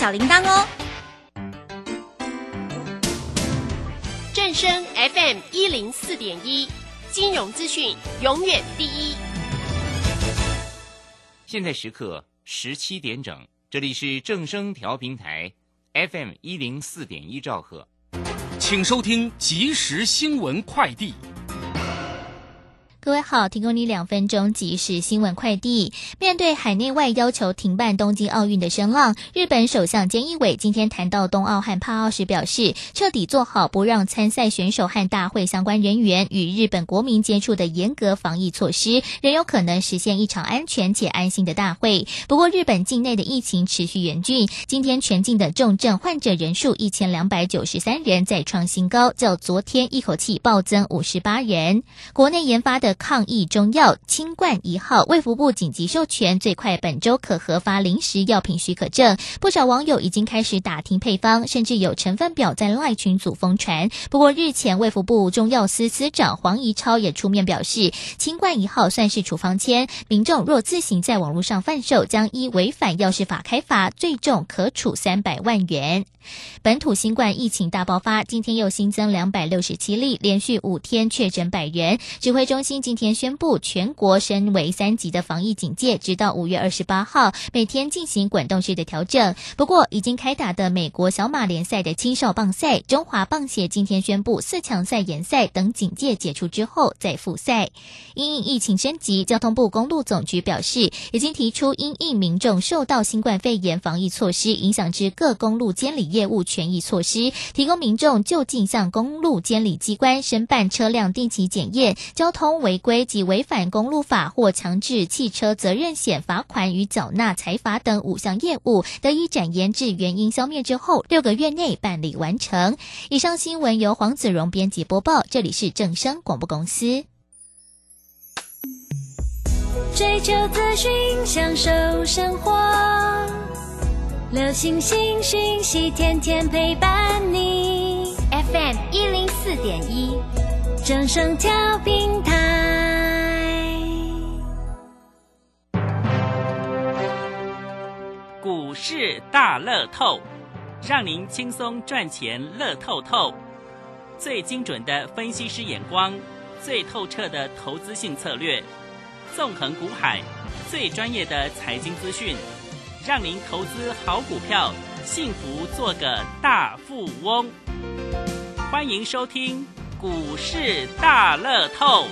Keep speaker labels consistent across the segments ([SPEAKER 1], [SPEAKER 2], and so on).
[SPEAKER 1] 小铃铛哦。
[SPEAKER 2] 正声 FM 一零四点一，金融资讯永远第一。
[SPEAKER 3] 现在时刻十七点整，这里是正声调平台 FM 一零四点一兆赫，
[SPEAKER 4] 请收听即时新闻快递。
[SPEAKER 5] 各位好，提供你两分钟即时新闻快递。面对海内外要求停办东京奥运的声浪，日本首相菅义伟今天谈到冬奥和帕奥时表示，彻底做好不让参赛选手和大会相关人员与日本国民接触的严格防疫措施，仍有可能实现一场安全且安心的大会。不过，日本境内的疫情持续严峻，今天全境的重症患者人数一千两百九十三人，再创新高，较昨天一口气暴增五十八人。国内研发的抗疫中药清冠一号，卫福部紧急授权，最快本周可核发临时药品许可证。不少网友已经开始打听配方，甚至有成分表在赖群组疯传。不过日前卫福部中药司司长黄怡超也出面表示，清冠一号算是处方签，民众若自行在网络上贩售，将依违反药事法开罚，最重可处三百万元。本土新冠疫情大爆发，今天又新增两百六十七例，连续五天确诊百人。指挥中心今天宣布，全国升为三级的防疫警戒，直到五月二十八号，每天进行滚动式的调整。不过，已经开打的美国小马联赛的青少棒赛、中华棒协今天宣布四强赛延赛等警戒解除之后再复赛。因应疫情升级，交通部公路总局表示，已经提出因应民众受到新冠肺炎防疫措施影响之各公路监理业业务权益措施，提供民众就近向公路监理机关申办车辆定期检验、交通违规及违反公路法或强制汽车责任险罚款与缴纳财罚等五项业务，得以展延至原因消灭之后六个月内办理完成。以上新闻由黄子荣编辑播报，这里是正声广播公司。
[SPEAKER 6] 追求资讯，享受生活。流星星讯息，天天陪伴你。FM 一零四点一，正声调平台。
[SPEAKER 7] 股市大乐透，让您轻松赚钱乐透透。最精准的分析师眼光，最透彻的投资性策略，纵横股海，最专业的财经资讯。让您投资好股票，幸福做个大富翁。欢迎收听股市大乐透。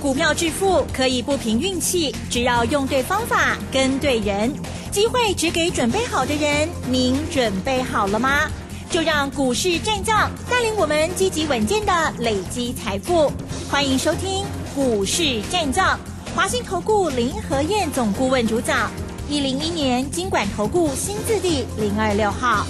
[SPEAKER 1] 股票致富可以不凭运气，只要用对方法、跟对人，机会只给准备好的人。您准备好了吗？就让股市战将带领我们积极稳健的累积财富。欢迎收听。股市战将，华信投顾林和燕总顾问主讲，一零一年经管投顾新字第零二六号。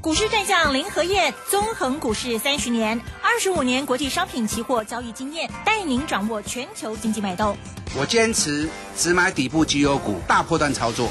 [SPEAKER 1] 股市战将林和燕，纵横股市三十年，二十五年国际商品期货交易经验，带您掌握全球经济脉动。
[SPEAKER 8] 我坚持只买底部绩优股，大波段操作。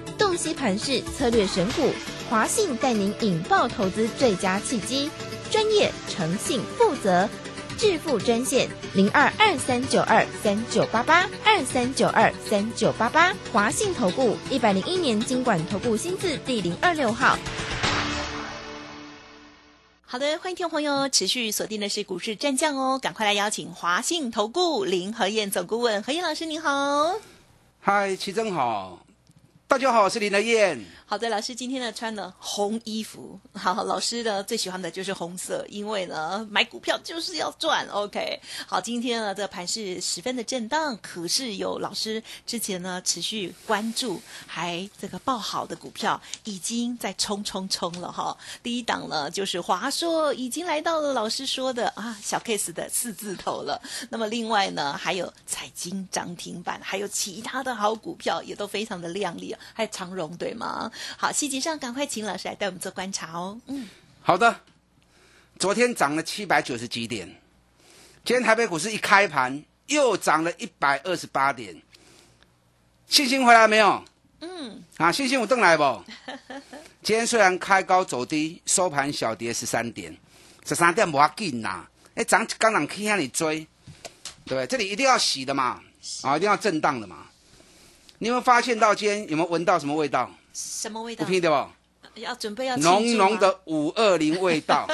[SPEAKER 9] 洞悉盘势策略选股，华信带您引爆投资最佳契机，专业、诚信、负责，致富专线零二二三九二三九八八二三九二三九八八，华信投顾一百零一年经管投顾新字第零二六号。
[SPEAKER 1] 好的，欢迎听众朋友持续锁定的是股市战将哦，赶快来邀请华信投顾林和燕总顾问何燕老师，您好。
[SPEAKER 8] 嗨，齐正好，大家好，我是林德燕。
[SPEAKER 1] 好的，老师今天呢穿了红衣服，好，老师呢最喜欢的就是红色，因为呢买股票就是要赚。OK，好，今天呢这盘是十分的震荡，可是有老师之前呢持续关注，还这个报好的股票已经在冲冲冲了哈。第一档呢就是华硕，已经来到了老师说的啊小 case 的四字头了。那么另外呢还有彩金涨停板，还有其他的好股票也都非常的亮丽。还有长荣，对吗？好，细节上赶快请老师来带我们做观察哦。嗯，
[SPEAKER 8] 好的，昨天涨了七百九十几点，今天台北股市一开盘又涨了一百二十八点，信心回来没有？嗯，啊，信心我登来不？今天虽然开高走低，收盘小跌十三点，十三点不要紧呐。哎，涨刚涨可以让你追，对不对？这里一定要洗的嘛，啊，一定要震荡的嘛。你有没有发现到今天有没有闻到什么味道？
[SPEAKER 1] 什么味道？
[SPEAKER 8] 不听对不？
[SPEAKER 1] 要准备要
[SPEAKER 8] 浓浓的五二零味道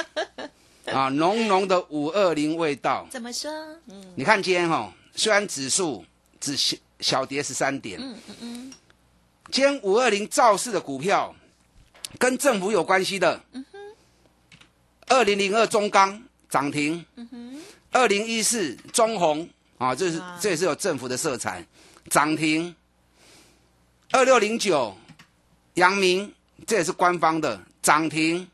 [SPEAKER 8] 啊，浓浓的五二零味道。
[SPEAKER 1] 怎么说？嗯，
[SPEAKER 8] 你看今天哈，虽然指数只小小跌十三点，嗯嗯嗯，今天五二零造势的股票跟政府有关系的，嗯哼，二零零二中钢涨停，嗯哼，二零一四中红啊，这是这也是有政府的色彩，涨停，二六零九阳明。这也是官方的涨停，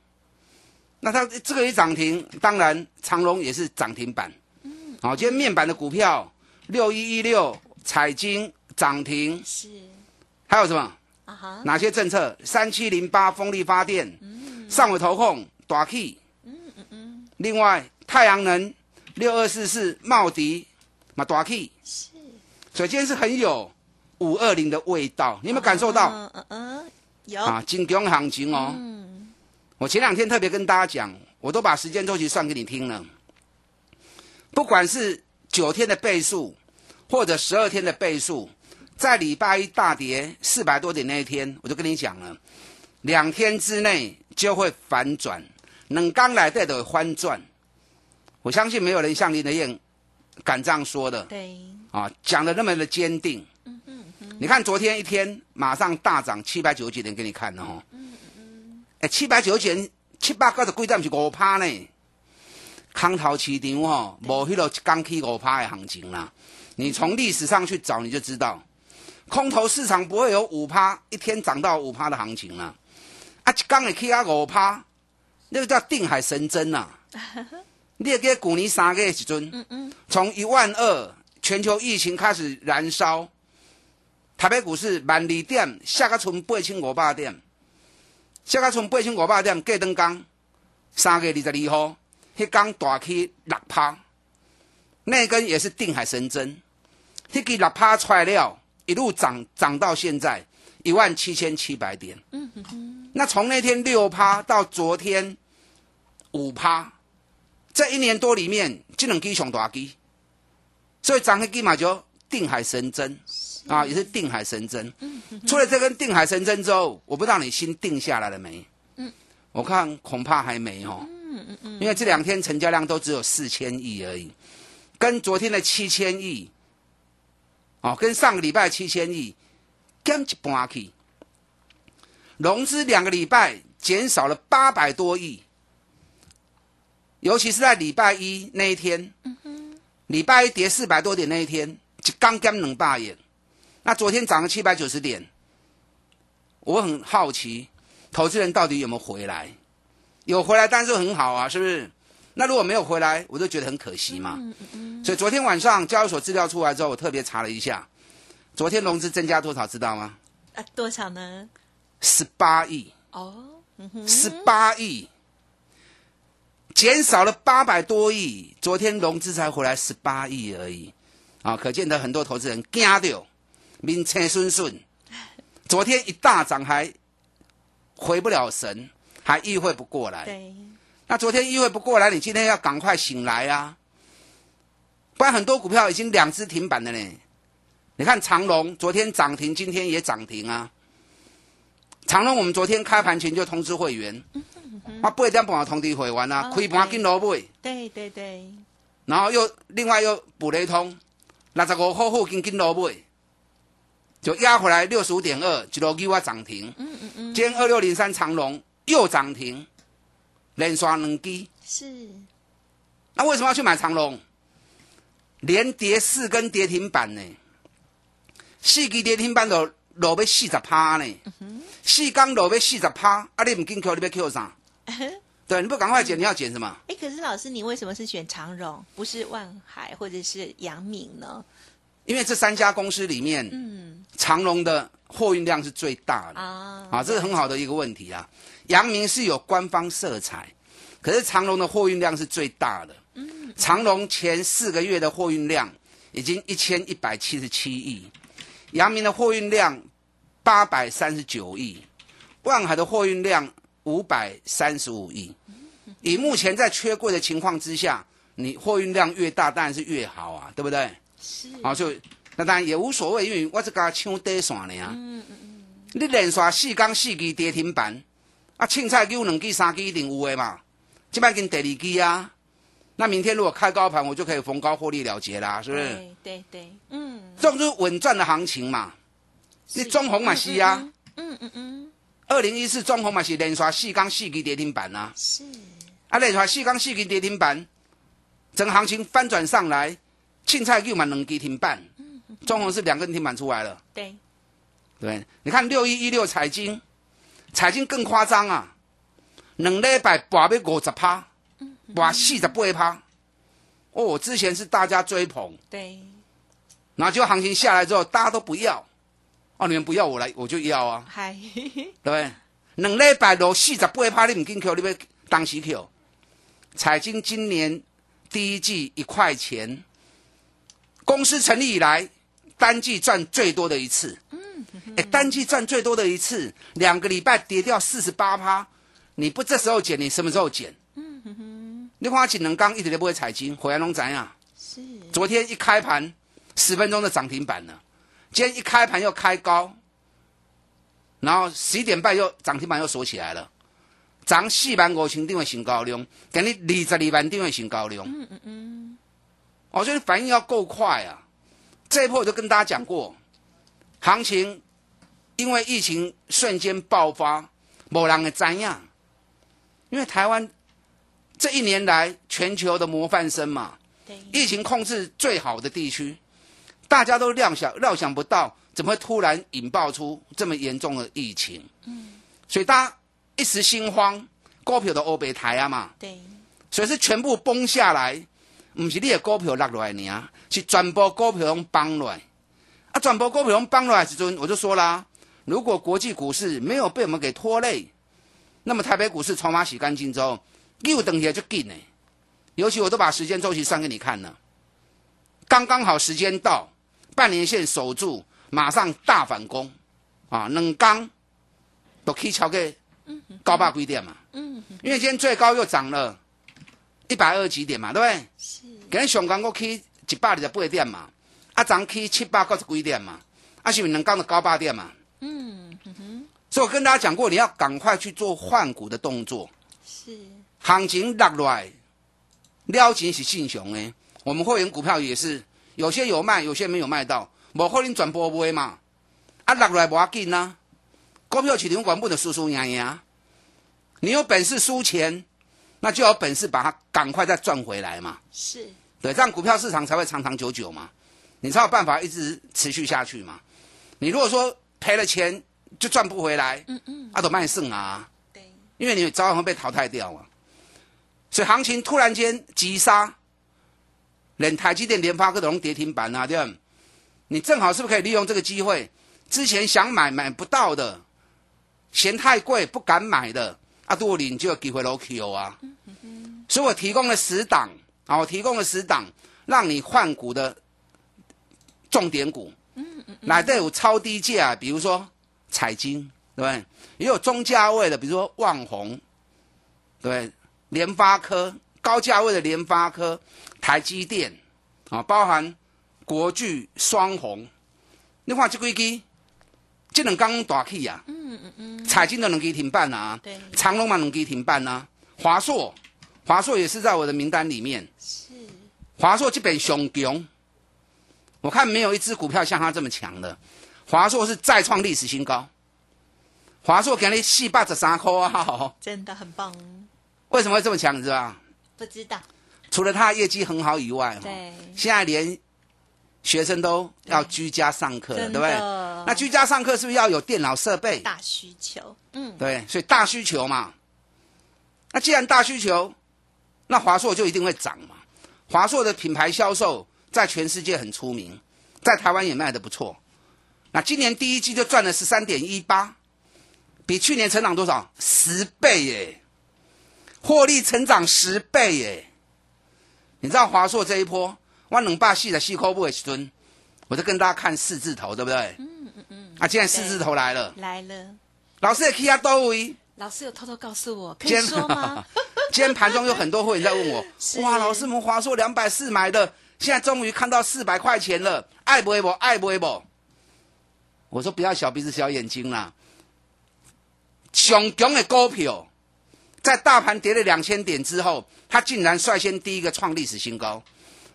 [SPEAKER 8] 那它这个一涨停，当然长隆也是涨停板。嗯，好，今天面板的股票六一一六彩金涨停，
[SPEAKER 1] 是，
[SPEAKER 8] 还有什么？啊哈，哪些政策？三七零八风力发电，嗯，上尾投控大 K，嗯嗯嗯，另外太阳能六二四四茂迪嘛大 K，是，所以今天是很有五二零的味道，你有没有感受到？嗯嗯嗯。
[SPEAKER 1] 有
[SPEAKER 8] 啊，金光行情哦。嗯，我前两天特别跟大家讲，我都把时间周期算给你听了。不管是九天的倍数，或者十二天的倍数，在礼拜一大跌四百多点那一天，我就跟你讲了，两天之内就会反转，能刚来带的翻转。我相信没有人像林德燕敢这样说的。
[SPEAKER 1] 对，
[SPEAKER 8] 啊，讲的那么的坚定。你看昨天一天马上大涨七百九十几点给你看了哈，嗯嗯，哎七百九十几点七八个的贵站是五趴呢，康陶市场哈无迄个刚起五趴的行情啦，你从历史上去找你就知道，空头市场不会有五趴一天涨到五趴的行情啦，啊一刚会起啊五趴，那个叫定海神针呐，你也给古尼三个月时阵，嗯嗯，从一万二全球疫情开始燃烧。台北股市万二点下个村八千五百点，下个村八千五百点，过灯刚三月二十二号，迄刚大起六趴，那根也是定海神针，迄根六趴出来了，一路涨涨到现在一万七千七百点。嗯哼哼。那从那天六趴到昨天五趴，这一年多里面，这两支上大支，所以涨迄支嘛就定海神针。啊，也是定海神针。出了这根定海神针之后，我不知道你心定下来了没？嗯，我看恐怕还没哦。嗯嗯嗯。因为这两天成交量都只有四千亿而已，跟昨天的七千亿，哦，跟上个礼拜七千亿减一半去，融资两个礼拜减少了八百多亿，尤其是在礼拜一那一天，礼拜一跌四百多点那一天，就刚减两百亿。那昨天涨了七百九十点，我很好奇，投资人到底有没有回来？有回来，但是很好啊，是不是？那如果没有回来，我就觉得很可惜嘛。所以昨天晚上交易所资料出来之后，我特别查了一下，昨天融资增加多少，知道吗？
[SPEAKER 1] 啊，多少呢？
[SPEAKER 8] 十八亿。
[SPEAKER 1] 哦，
[SPEAKER 8] 十八亿，减少了八百多亿，昨天融资才回来十八亿而已。啊，可见得很多投资人惊掉。名车顺顺，昨天一大涨还回不了神，还意会不过来。
[SPEAKER 1] 对，
[SPEAKER 8] 那昨天意会不过来，你今天要赶快醒来啊！不然很多股票已经两只停板了呢。你看长隆昨天涨停，今天也涨停啊。长隆我们昨天开盘前就通知会员，啊，八点半通知会员啊，开盘进落买。
[SPEAKER 1] 对对对。
[SPEAKER 8] 然后又另外又补了一通，六十五号附近进落买。就压回来六十五点二，一路给我涨停。嗯嗯嗯。今天二六零三长隆又涨停，连刷两基。
[SPEAKER 1] 是。
[SPEAKER 8] 那为什么要去买长隆？连跌四根跌停板呢？四根跌停板都落要四十趴呢。四根落要四十趴，啊！你唔进 Q，你要 Q 啥？对，你不赶快减，你要减什么？
[SPEAKER 1] 哎，可是老师，你为什么是选长荣，不是万海或者是阳明呢？
[SPEAKER 8] 因为这三家公司里面，
[SPEAKER 1] 嗯
[SPEAKER 8] 长隆的货运量是最大的
[SPEAKER 1] 啊，
[SPEAKER 8] 啊，这是很好的一个问题啊。阳明是有官方色彩，可是长隆的货运量是最大的。嗯长隆前四个月的货运量已经一千一百七十七亿，阳明的货运量八百三十九亿，万海的货运量五百三十五亿。以目前在缺柜的情况之下，你货运量越大，当然是越好啊，对不对？
[SPEAKER 1] 是
[SPEAKER 8] 啊，所以那当然也无所谓，因为我这个抢底线呢啊。你连续四天四支跌停板，啊，凊彩有两支三支一定有的嘛。这摆跟第二支啊，那明天如果开高盘，我就可以逢高获利了结啦，是不是？
[SPEAKER 1] 对对对，嗯，
[SPEAKER 8] 这种就是稳赚的行情嘛。你中红嘛是啊，
[SPEAKER 1] 嗯嗯嗯，
[SPEAKER 8] 二零一四中红嘛是连续四天四支跌停板啊。
[SPEAKER 1] 是
[SPEAKER 8] 啊，连续四天四支跌停板，整个行情翻转上来，凊彩又嘛两支停板，中红是两根停板出来了。
[SPEAKER 1] 对，
[SPEAKER 8] 对，你看六一一六彩金，彩金更夸张啊，两礼拜博要五十趴，博四十八趴。哦，之前是大家追捧，
[SPEAKER 1] 对，
[SPEAKER 8] 然后结果行情下来之后，大家都不要。哦，你们不要我来，我就要啊，
[SPEAKER 1] 嗨，
[SPEAKER 8] 对？两礼拜落四十八趴，你唔进 Q，你要当时 Q。彩金今年第一季一块钱，公司成立以来单季赚最多的一次。嗯哎，单季赚最多的一次，两个礼拜跌掉四十八趴，你不这时候减，你什么时候减？嗯哼你看锦能刚一直都不会踩金，回来拢怎样？
[SPEAKER 1] 是
[SPEAKER 8] 昨天一开盘十分钟的涨停板了，今天一开盘又开高，然后十一点半又涨停板又锁起来了，涨四万五千点的新高量，给你二十二万点的新高量。嗯嗯嗯，我觉得反应要够快啊！这一波我就跟大家讲过，行情因为疫情瞬间爆发，某人的怎样？因为台湾这一年来全球的模范生嘛，疫情控制最好的地区，大家都料想料想不到，怎么会突然引爆出这么严重的疫情？嗯，所以大家一时心慌，股票的欧北台啊嘛，
[SPEAKER 1] 对，
[SPEAKER 8] 所以是全部崩下来，不是你的股票落落来呢，是全部股票拢崩落来。啊，全部股票拢崩落来时阵，我就说啦，如果国际股市没有被我们给拖累，那么台北股市筹码洗干净之后，又等起来就紧呢。尤其我都把时间周期算给你看了，刚刚好时间到，半年线守住，马上大反攻，啊，两刚都可以超过高八几点嘛，
[SPEAKER 1] 嗯，
[SPEAKER 8] 因为今天最高又涨了一百二十几点嘛，对不对？
[SPEAKER 1] 是
[SPEAKER 8] 今日上港我去一百二十八点嘛，啊，昨去七百九十几点嘛，啊，是不是两刚的高八点嘛？
[SPEAKER 1] 嗯嗯哼，
[SPEAKER 8] 所以我跟大家讲过，你要赶快去做换股的动作。
[SPEAKER 1] 是
[SPEAKER 8] 行情落落来，了钱是正常诶。我们会员股票也是，有些有卖，有些没有卖到，无可能全部卖嘛。啊，落落来无要紧啊，股票市场管不能输输赢赢。你有本事输钱，那就有本事把它赶快再赚回来嘛。
[SPEAKER 1] 是，
[SPEAKER 8] 对，这样股票市场才会长长久久嘛，你才有办法一直持续下去嘛。你如果说赔了钱就赚不回来，
[SPEAKER 1] 嗯嗯，
[SPEAKER 8] 阿，都卖剩啊。
[SPEAKER 1] 对，
[SPEAKER 8] 因为你早晚会被淘汰掉嘛。所以行情突然间急杀，连台积电、联发科都跌停板啊，对吧？你正好是不是可以利用这个机会？之前想买买不到的，嫌太贵不敢买的，啊，多领就有机会落 Q 啊。所以我提供了十档啊，我提供了十档，让你换股的重点股。哪都有超低价，比如说彩金，对不对？也有中价位的，比如说旺宏，对，联发科高价位的联发科、台积电啊，包含国巨、双红。你看这几支，这两刚大起啊，
[SPEAKER 1] 嗯嗯嗯，
[SPEAKER 8] 彩金都两支停办啊，
[SPEAKER 1] 对，
[SPEAKER 8] 长隆嘛两支停办啊，华硕，华硕也是在我的名单里面。
[SPEAKER 1] 是
[SPEAKER 8] 华硕基本熊强，我看没有一只股票像它这么强的。华硕是再创历史新高，华硕给你四百十三块啊！
[SPEAKER 1] 真的很棒，
[SPEAKER 8] 为什么会这么强？你知道吧？
[SPEAKER 1] 不知道，
[SPEAKER 8] 除了它业绩很好以外，
[SPEAKER 1] 对，
[SPEAKER 8] 现在连学生都要居家上课了，对不对？那居家上课是不是要有电脑设备？
[SPEAKER 1] 大需求，嗯，
[SPEAKER 8] 对，所以大需求嘛。那既然大需求，那华硕就一定会涨嘛。华硕的品牌销售在全世界很出名，在台湾也卖的不错。那今年第一季就赚了十三点一八，比去年成长多少？十倍耶！获利成长十倍耶！你知道华硕这一波，我冷霸系的细抠不 H 吨，我就跟大家看四字头，对不对？嗯嗯嗯。啊，现在四字头来了，
[SPEAKER 1] 来了。
[SPEAKER 8] 老师也 K 下到位。
[SPEAKER 1] 老师有偷偷告诉我，可以说吗？
[SPEAKER 8] 今天盘中有很多会员在问我，哇，老师，我们华硕两百四买的，现在终于看到四百块钱了，爱不爱不？爱不爱不？我说不要小鼻子小眼睛啦，熊强的股票。在大盘跌了两千点之后，它竟然率先第一个创历史新高，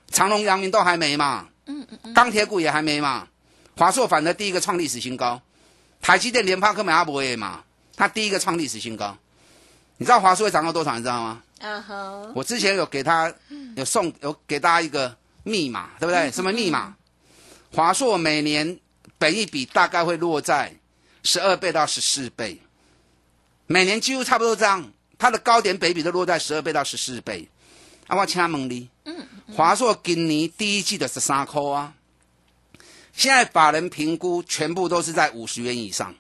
[SPEAKER 8] 长隆、阳明都还没嘛，嗯嗯嗯，钢铁股也还没嘛，华硕反而第一个创历史新高，台积电、联发科、美阿伯也嘛，它第一个创历史新高，你知道华硕会涨到多少？你知道吗？啊哈，我之前有给他有送有给大家一个密码，对不对？什么密码？华硕每年本益比大概会落在十二倍到十四倍，每年几乎差不多这样。它的高点北比都落在十二倍到十四倍，啊，我请问你，嗯，华硕今年第一季的十三块啊，现在法人评估全部都是在五十元以上。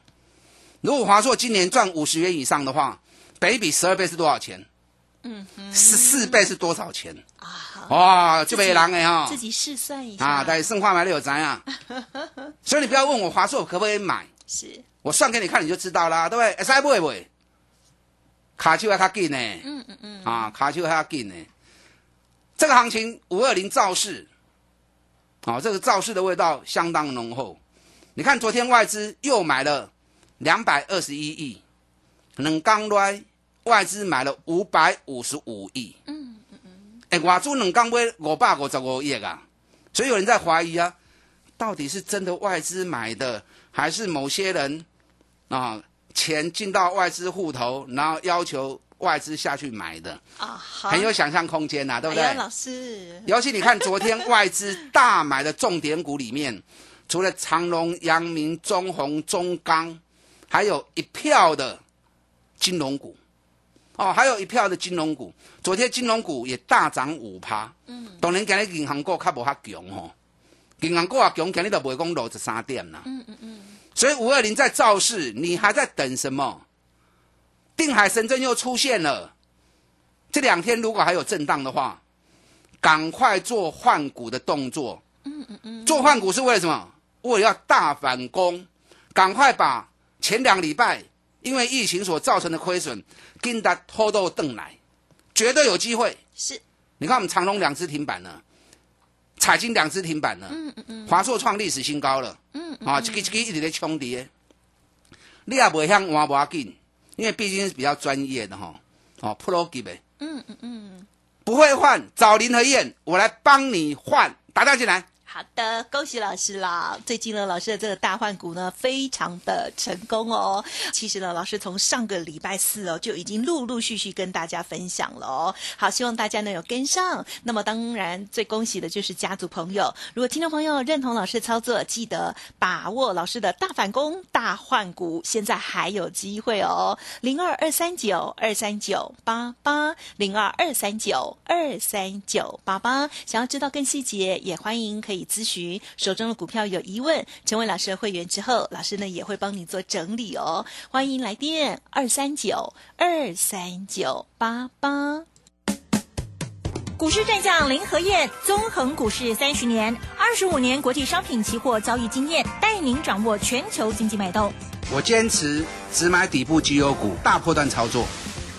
[SPEAKER 8] 如果华硕今年赚五十元以上的话，北比十二倍是多少钱？嗯，十四倍是多少钱？啊，哇，就被狼哎哈，
[SPEAKER 1] 自己试算一下
[SPEAKER 8] 啊，但剩话买了有怎样？所以你不要问我华硕可不可以买，
[SPEAKER 1] 是
[SPEAKER 8] 我算给你看你就知道啦，对不对？S I 不会不会。卡丘还卡紧呢，嗯嗯嗯，啊，卡丘还卡紧呢。这个行情五二零造势，啊，这个造势的味道相当浓厚。你看昨天外资又买了两百二十一亿，冷刚来外资买了五百五十五亿，嗯嗯嗯，哎，外资冷刚买五百五十五亿啊，所以有人在怀疑啊，到底是真的外资买的，还是某些人啊？钱进到外资户头，然后要求外资下去买的啊，很有想象空间呐，对不对？
[SPEAKER 1] 老师，
[SPEAKER 8] 尤其你看昨天外资大买的重点股里面，除了长隆、阳明、中红、中钢，还有一票的金融股哦，还有一票的金融股。昨天金融股也大涨五趴，嗯，当然今日银行股较无遐强吼，银行股啊强，今日都不会讲落十三点啦，嗯嗯嗯。所以五二零在造势，你还在等什么？定海神针又出现了。这两天如果还有震荡的话，赶快做换股的动作。嗯嗯嗯。做换股是为了什么？为了要大反攻，赶快把前两礼拜因为疫情所造成的亏损，跟他拖到邓来，绝对有机会。
[SPEAKER 1] 是。
[SPEAKER 8] 你看我们长隆两只停板了。彩金两只停板了，嗯嗯嗯，华硕创历史新高了，嗯啊，这个这个一直在冲跌，你也不会像挖不挖紧，因为毕竟是比较专业的哈，哦，Pro 级的，嗯嗯嗯，不会换，找林和燕，我来帮你换，打电话进来。
[SPEAKER 1] 好的，恭喜老师啦！最近呢，老师的这个大换股呢，非常的成功哦。其实呢，老师从上个礼拜四哦，就已经陆陆续续跟大家分享了哦。好，希望大家能有跟上。那么当然最恭喜的就是家族朋友。如果听众朋友认同老师的操作，记得把握老师的大反攻、大换股，现在还有机会哦。零二二三九二三九八八，零二二三九二三九八八。想要知道更细节，也欢迎可以。咨询手中的股票有疑问，成为老师的会员之后，老师呢也会帮你做整理哦。欢迎来电二三九二三九八八。
[SPEAKER 10] 股市战将林和燕，纵横股市三十年，二十五年国际商品期货交易经验，带您掌握全球经济脉动。
[SPEAKER 8] 我坚持只买底部绩优股，大破段操作。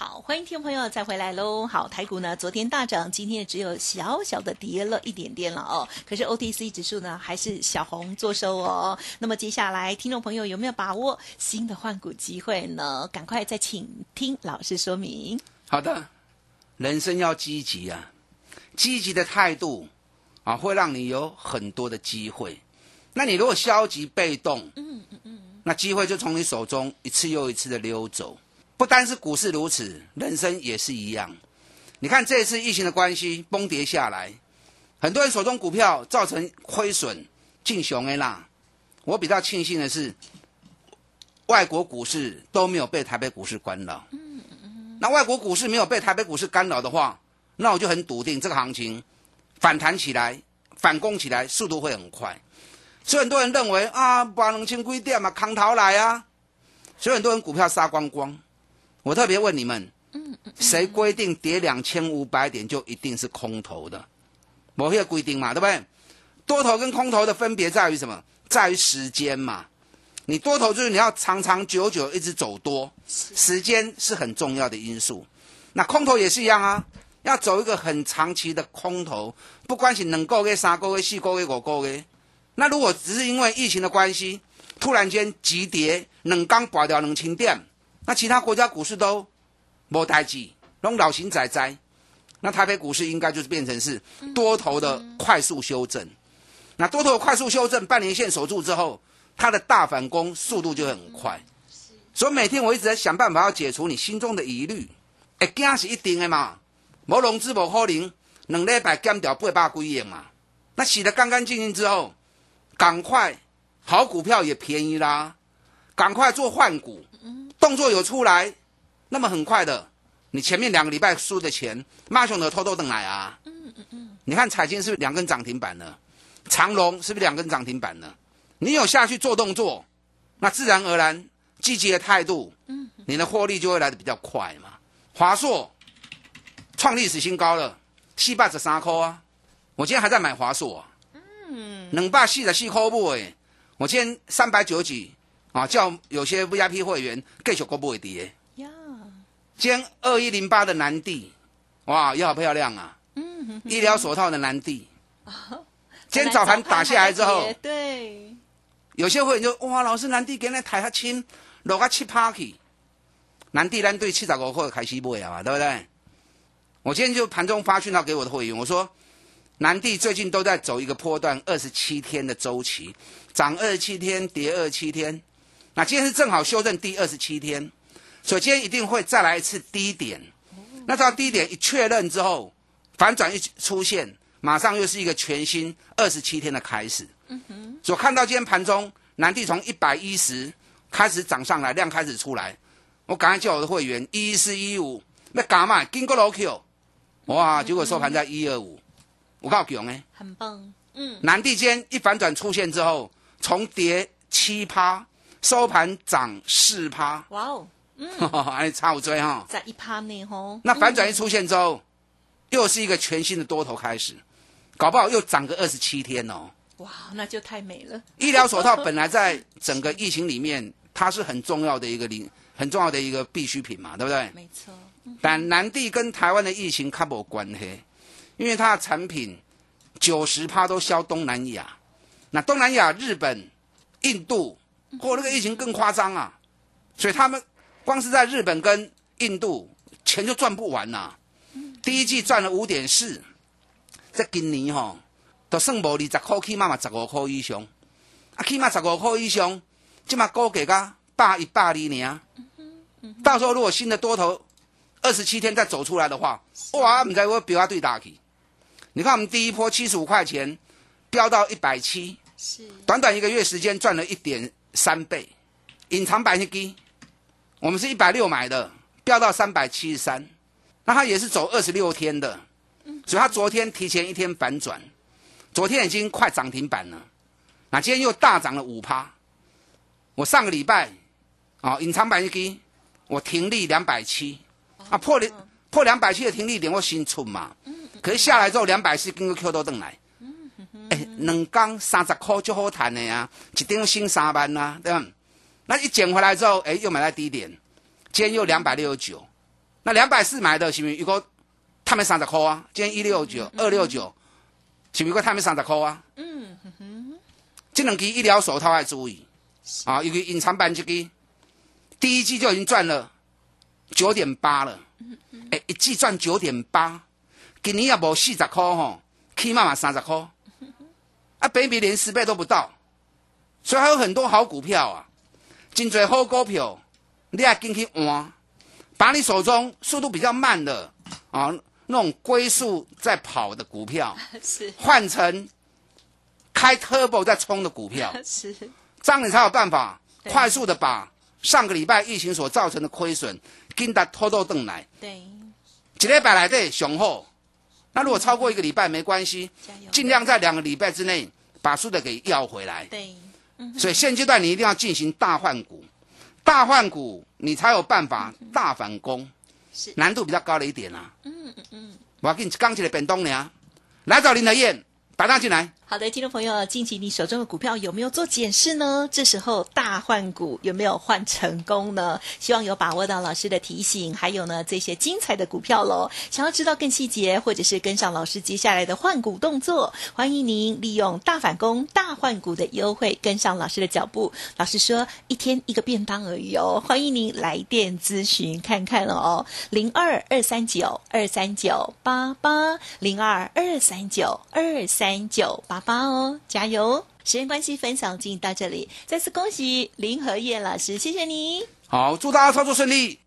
[SPEAKER 1] 欢迎听众朋友再回来喽。好，台股呢昨天大涨，今天只有小小的跌了一点点了哦。可是 OTC 指数呢还是小红做收哦。那么接下来听众朋友有没有把握新的换股机会呢？赶快再请听老师说明。
[SPEAKER 8] 好的，人生要积极啊，积极的态度啊，会让你有很多的机会。那你如果消极被动，嗯嗯嗯，那机会就从你手中一次又一次的溜走。不单是股市如此，人生也是一样。你看这一次疫情的关系崩跌下来，很多人手中股票造成亏损，进熊 A 啦。我比较庆幸的是，外国股市都没有被台北股市干扰。那外国股市没有被台北股市干扰的话，那我就很笃定这个行情反弹起来、反攻起来速度会很快。所以很多人认为啊，八两千几点嘛，空头来啊，所以很多人股票杀光光。我特别问你们，谁规定跌两千五百点就一定是空头的？某些规定嘛，对不对？多头跟空头的分别在于什么？在于时间嘛。你多头就是你要长长久久一直走多，时间是很重要的因素。那空头也是一样啊，要走一个很长期的空头，不管是能够给、三个月、四个月、五个月。那如果只是因为疫情的关系，突然间急跌，冷刚拔掉冷清点。那其他国家股市都没代志，拢老型仔仔。那台北股市应该就是变成是多头的快速修正。那多头快速修正，半年线守住之后，它的大反攻速度就很快。所以每天我一直在想办法要解除你心中的疑虑。哎，惊是一定的嘛，无融资无可能，两礼拜减掉八百几亿嘛。那洗得干干净净之后，赶快好股票也便宜啦，赶快做换股。动作有出来，那么很快的，你前面两个礼拜输的钱，骂熊的偷偷等来啊！嗯嗯嗯，你看彩金是不是两根涨停板呢？长隆是不是两根涨停板呢？你有下去做动作，那自然而然积极的态度，嗯，你的获利就会来的比较快嘛。华硕创历史新高了，七百十三块啊！我今天还在买华硕啊，嗯，两百四十四块不？哎，我今天三百九十几。啊，叫有些 VIP 会员继续过不会跌。呀，今天二一零八的南地，哇，也好漂亮啊！嗯，医疗手套的南地。今天早盘打下来之后，
[SPEAKER 1] 对，
[SPEAKER 8] 有些会员就哇，老师南地给那抬下轻，落个七趴去。南地单对七十五块开始买啊嘛，对不对？我今天就盘中发讯号给我的会员，我说南地最近都在走一个波段二十七天的周期，涨二十七天，跌二十七天。那今天是正好修正第二十七天，所以今天一定会再来一次低点。那到低点一确认之后，反转一出现，马上又是一个全新二十七天的开始。嗯哼。所看到今天盘中南地从一百一十开始涨上来，量开始出来，我赶快叫我的会员一四一五，那干嘛？经过楼 Q，哇！结果收盘在一二五，我告诉你，
[SPEAKER 1] 很棒。嗯。
[SPEAKER 8] 南地间一反转出现之后，重跌七趴。收盘涨四趴，哇哦，嗯，哎，差五追哈，
[SPEAKER 1] 在一趴内吼。
[SPEAKER 8] 那反转一出现之后，又是一个全新的多头开始，搞不好又涨个二十七天哦。
[SPEAKER 1] 哇，那就太美了。
[SPEAKER 8] 医疗手套本来在整个疫情里面，它是很重要的一个零，很重要的一个必需品嘛，对不对？
[SPEAKER 1] 没错。
[SPEAKER 8] 但南地跟台湾的疫情卡无关系，因为它的产品九十趴都销东南亚，那东南亚日本、印度。或那个疫情更夸张啊，所以他们光是在日本跟印度钱就赚不完呐。第一季赚了五点四，在今年哈都剩无二十块，起码嘛十五块以上。啊，起码十五块以上，即嘛估计个百一百二呢。到时候如果新的多头二十七天再走出来的话，哇，唔知我飙啊对打去。你看我们第一波七十五块钱飙到一百七，短短一个月时间赚了一点。三倍，隐藏版基，我们是一百六买的，飙到三百七十三，那它也是走二十六天的，所以它昨天提前一天反转，昨天已经快涨停板了，那今天又大涨了五趴。我上个礼拜啊，隐藏版基，我停利两百七，啊破了破两百七的停利点我新出嘛，可是下来之后两百四跟个 Q 都登来。哎，两缸三十块就好谈的呀，一张新三万呐，对吧？那一捡回来之后，哎，又买在低点，今天又两百六十九，那两百四买的是不是？如果他们三十块啊？今天一六九二六九，是不是？个他们三十块啊？
[SPEAKER 1] 嗯哼哼，
[SPEAKER 8] 这两支医疗手套要注意。啊，尤其隐藏版这支，第一季就已经赚了九点八了，哎，一季赚九点八，今年也无四十块吼，起码嘛三十块，啊，北比连十倍都不到，所以还有很多好股票啊，真侪好股票，你也进去换，把你手中速度比较慢的啊，那种龟速在跑的股票，
[SPEAKER 1] 是
[SPEAKER 8] 换成开 turbo 在冲的股票，
[SPEAKER 1] 是，
[SPEAKER 8] 这样你才有办法快速的把上个礼拜疫情所造成的亏损，跟它拖到邓来，
[SPEAKER 1] 对，
[SPEAKER 8] 一礼拜来的雄厚。那如果超过一个礼拜没关系，尽量在两个礼拜之内把输的给要回来。
[SPEAKER 1] 对，
[SPEAKER 8] 所以现阶段你一定要进行大换股，大换股你才有办法大反攻，
[SPEAKER 1] 是
[SPEAKER 8] 难度比较高了一点啊。
[SPEAKER 1] 嗯嗯嗯。
[SPEAKER 8] 我要给你刚起来变动呢，来找林德燕，打大进来。
[SPEAKER 1] 好的，听众朋友，近期你手中的股票有没有做检视呢？这时候大换股有没有换成功呢？希望有把握到老师的提醒，还有呢这些精彩的股票喽。想要知道更细节，或者是跟上老师接下来的换股动作，欢迎您利用大反攻、大换股的优惠，跟上老师的脚步。老师说一天一个便当而已哦，欢迎您来电咨询看看哦，零二二三九二三九八八零二二三九二三三九八八哦，加油！时间关系，分享进行到这里，再次恭喜林和燕老师，谢谢你。
[SPEAKER 8] 好，祝大家操作顺利。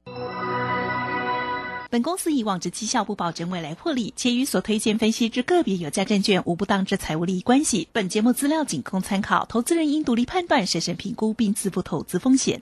[SPEAKER 10] 本公司以往之绩效不保证未来获利，且与所推荐分析之个别有价证券无不当之财务利益关系。本节目资料仅供参考，投资人应独立判断、审慎评估并自负投资风险。